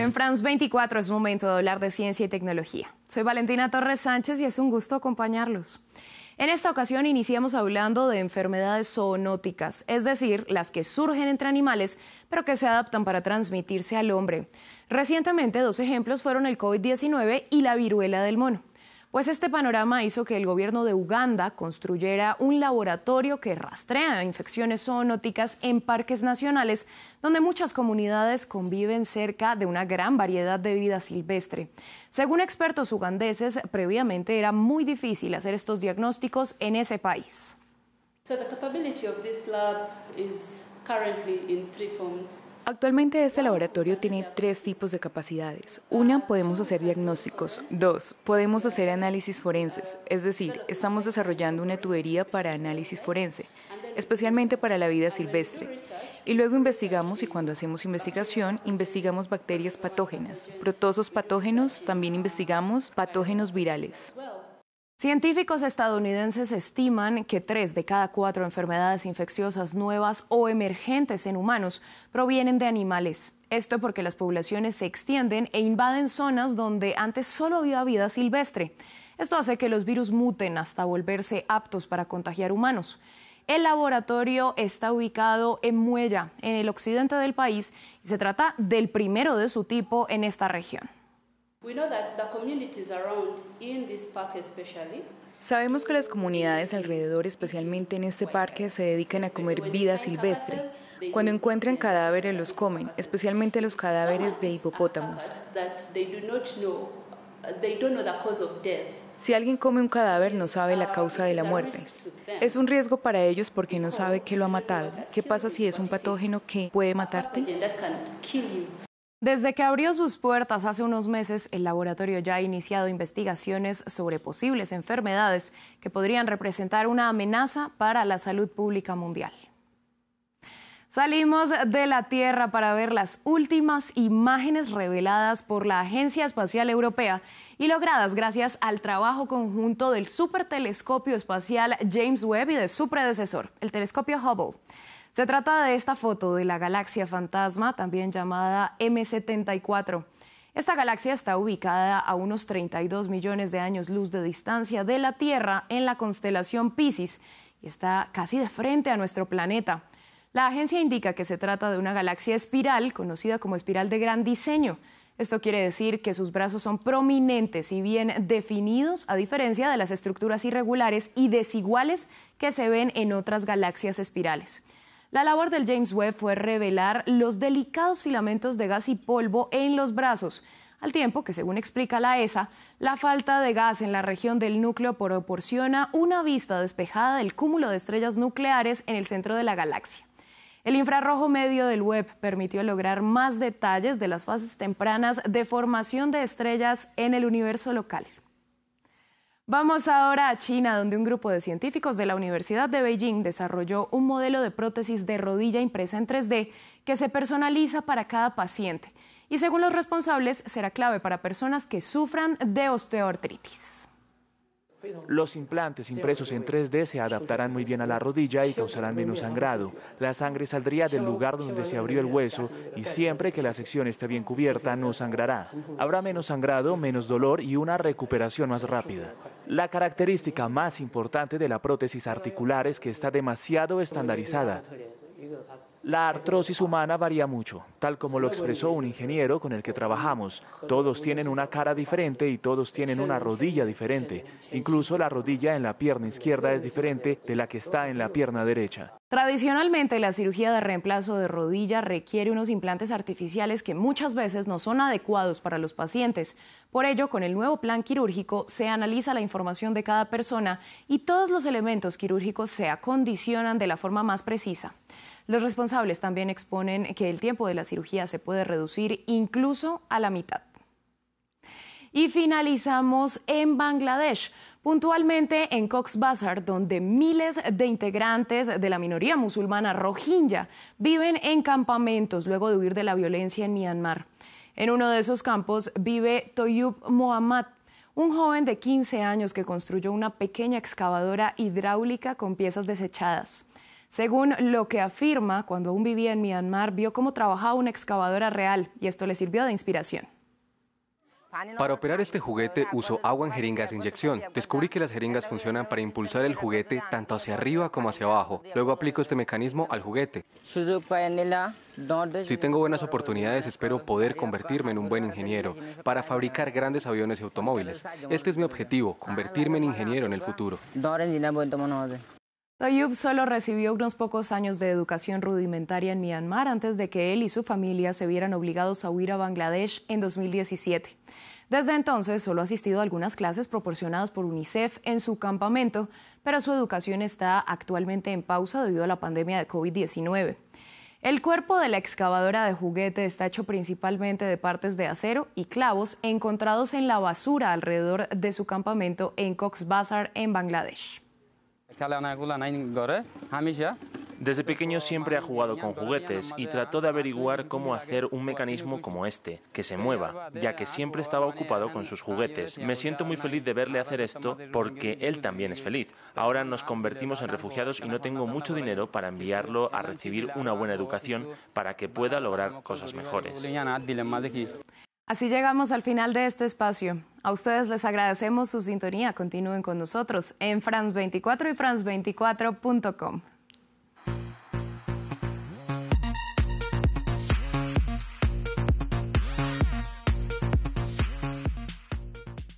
En France 24 es momento de hablar de ciencia y tecnología. Soy Valentina Torres Sánchez y es un gusto acompañarlos. En esta ocasión iniciamos hablando de enfermedades zoonóticas, es decir, las que surgen entre animales, pero que se adaptan para transmitirse al hombre. Recientemente, dos ejemplos fueron el COVID-19 y la viruela del mono. Pues este panorama hizo que el gobierno de Uganda construyera un laboratorio que rastrea infecciones zoonóticas en parques nacionales, donde muchas comunidades conviven cerca de una gran variedad de vida silvestre. Según expertos ugandeses, previamente era muy difícil hacer estos diagnósticos en ese país. Actualmente este laboratorio tiene tres tipos de capacidades. Una, podemos hacer diagnósticos. Dos, podemos hacer análisis forenses, es decir, estamos desarrollando una tubería para análisis forense, especialmente para la vida silvestre. Y luego investigamos y cuando hacemos investigación, investigamos bacterias patógenas, protosos patógenos, también investigamos patógenos virales. Científicos estadounidenses estiman que tres de cada cuatro enfermedades infecciosas nuevas o emergentes en humanos provienen de animales. Esto porque las poblaciones se extienden e invaden zonas donde antes solo había vida silvestre. Esto hace que los virus muten hasta volverse aptos para contagiar humanos. El laboratorio está ubicado en Muella, en el occidente del país, y se trata del primero de su tipo en esta región. Sabemos que las comunidades alrededor, especialmente en este parque, se dedican a comer vida silvestre. Cuando encuentran cadáveres los comen, especialmente los cadáveres de hipopótamos. Si alguien come un cadáver no sabe la causa de la muerte. Es un riesgo para ellos porque no sabe qué lo ha matado. ¿Qué pasa si es un patógeno que puede matarte? Desde que abrió sus puertas hace unos meses, el laboratorio ya ha iniciado investigaciones sobre posibles enfermedades que podrían representar una amenaza para la salud pública mundial. Salimos de la Tierra para ver las últimas imágenes reveladas por la Agencia Espacial Europea y logradas gracias al trabajo conjunto del supertelescopio espacial James Webb y de su predecesor, el telescopio Hubble. Se trata de esta foto de la galaxia fantasma, también llamada M74. Esta galaxia está ubicada a unos 32 millones de años luz de distancia de la Tierra en la constelación Pisces y está casi de frente a nuestro planeta. La agencia indica que se trata de una galaxia espiral, conocida como espiral de gran diseño. Esto quiere decir que sus brazos son prominentes y bien definidos, a diferencia de las estructuras irregulares y desiguales que se ven en otras galaxias espirales. La labor del James Webb fue revelar los delicados filamentos de gas y polvo en los brazos, al tiempo que, según explica la ESA, la falta de gas en la región del núcleo proporciona una vista despejada del cúmulo de estrellas nucleares en el centro de la galaxia. El infrarrojo medio del Webb permitió lograr más detalles de las fases tempranas de formación de estrellas en el universo local. Vamos ahora a China, donde un grupo de científicos de la Universidad de Beijing desarrolló un modelo de prótesis de rodilla impresa en 3D que se personaliza para cada paciente y según los responsables será clave para personas que sufran de osteoartritis. Los implantes impresos en 3D se adaptarán muy bien a la rodilla y causarán menos sangrado. La sangre saldría del lugar donde se abrió el hueso y siempre que la sección esté bien cubierta no sangrará. Habrá menos sangrado, menos dolor y una recuperación más rápida. La característica más importante de la prótesis articular es que está demasiado estandarizada. La artrosis humana varía mucho, tal como lo expresó un ingeniero con el que trabajamos. Todos tienen una cara diferente y todos tienen una rodilla diferente. Incluso la rodilla en la pierna izquierda es diferente de la que está en la pierna derecha. Tradicionalmente, la cirugía de reemplazo de rodilla requiere unos implantes artificiales que muchas veces no son adecuados para los pacientes. Por ello, con el nuevo plan quirúrgico se analiza la información de cada persona y todos los elementos quirúrgicos se acondicionan de la forma más precisa. Los responsables también exponen que el tiempo de la cirugía se puede reducir incluso a la mitad. Y finalizamos en Bangladesh, puntualmente en Cox's Bazar, donde miles de integrantes de la minoría musulmana rohingya viven en campamentos luego de huir de la violencia en Myanmar. En uno de esos campos vive Toyub Mohammad, un joven de 15 años que construyó una pequeña excavadora hidráulica con piezas desechadas. Según lo que afirma, cuando aún vivía en Myanmar, vio cómo trabajaba una excavadora real y esto le sirvió de inspiración. Para operar este juguete uso agua en jeringas de inyección. Descubrí que las jeringas funcionan para impulsar el juguete tanto hacia arriba como hacia abajo. Luego aplico este mecanismo al juguete. Si tengo buenas oportunidades, espero poder convertirme en un buen ingeniero para fabricar grandes aviones y automóviles. Este es mi objetivo, convertirme en ingeniero en el futuro. Toyub solo recibió unos pocos años de educación rudimentaria en Myanmar antes de que él y su familia se vieran obligados a huir a Bangladesh en 2017. Desde entonces solo ha asistido a algunas clases proporcionadas por UNICEF en su campamento, pero su educación está actualmente en pausa debido a la pandemia de COVID-19. El cuerpo de la excavadora de juguete está hecho principalmente de partes de acero y clavos encontrados en la basura alrededor de su campamento en Cox's Bazar, en Bangladesh. Desde pequeño siempre ha jugado con juguetes y trató de averiguar cómo hacer un mecanismo como este, que se mueva, ya que siempre estaba ocupado con sus juguetes. Me siento muy feliz de verle hacer esto porque él también es feliz. Ahora nos convertimos en refugiados y no tengo mucho dinero para enviarlo a recibir una buena educación para que pueda lograr cosas mejores. Así llegamos al final de este espacio. A ustedes les agradecemos su sintonía. Continúen con nosotros en France24 y France24.com.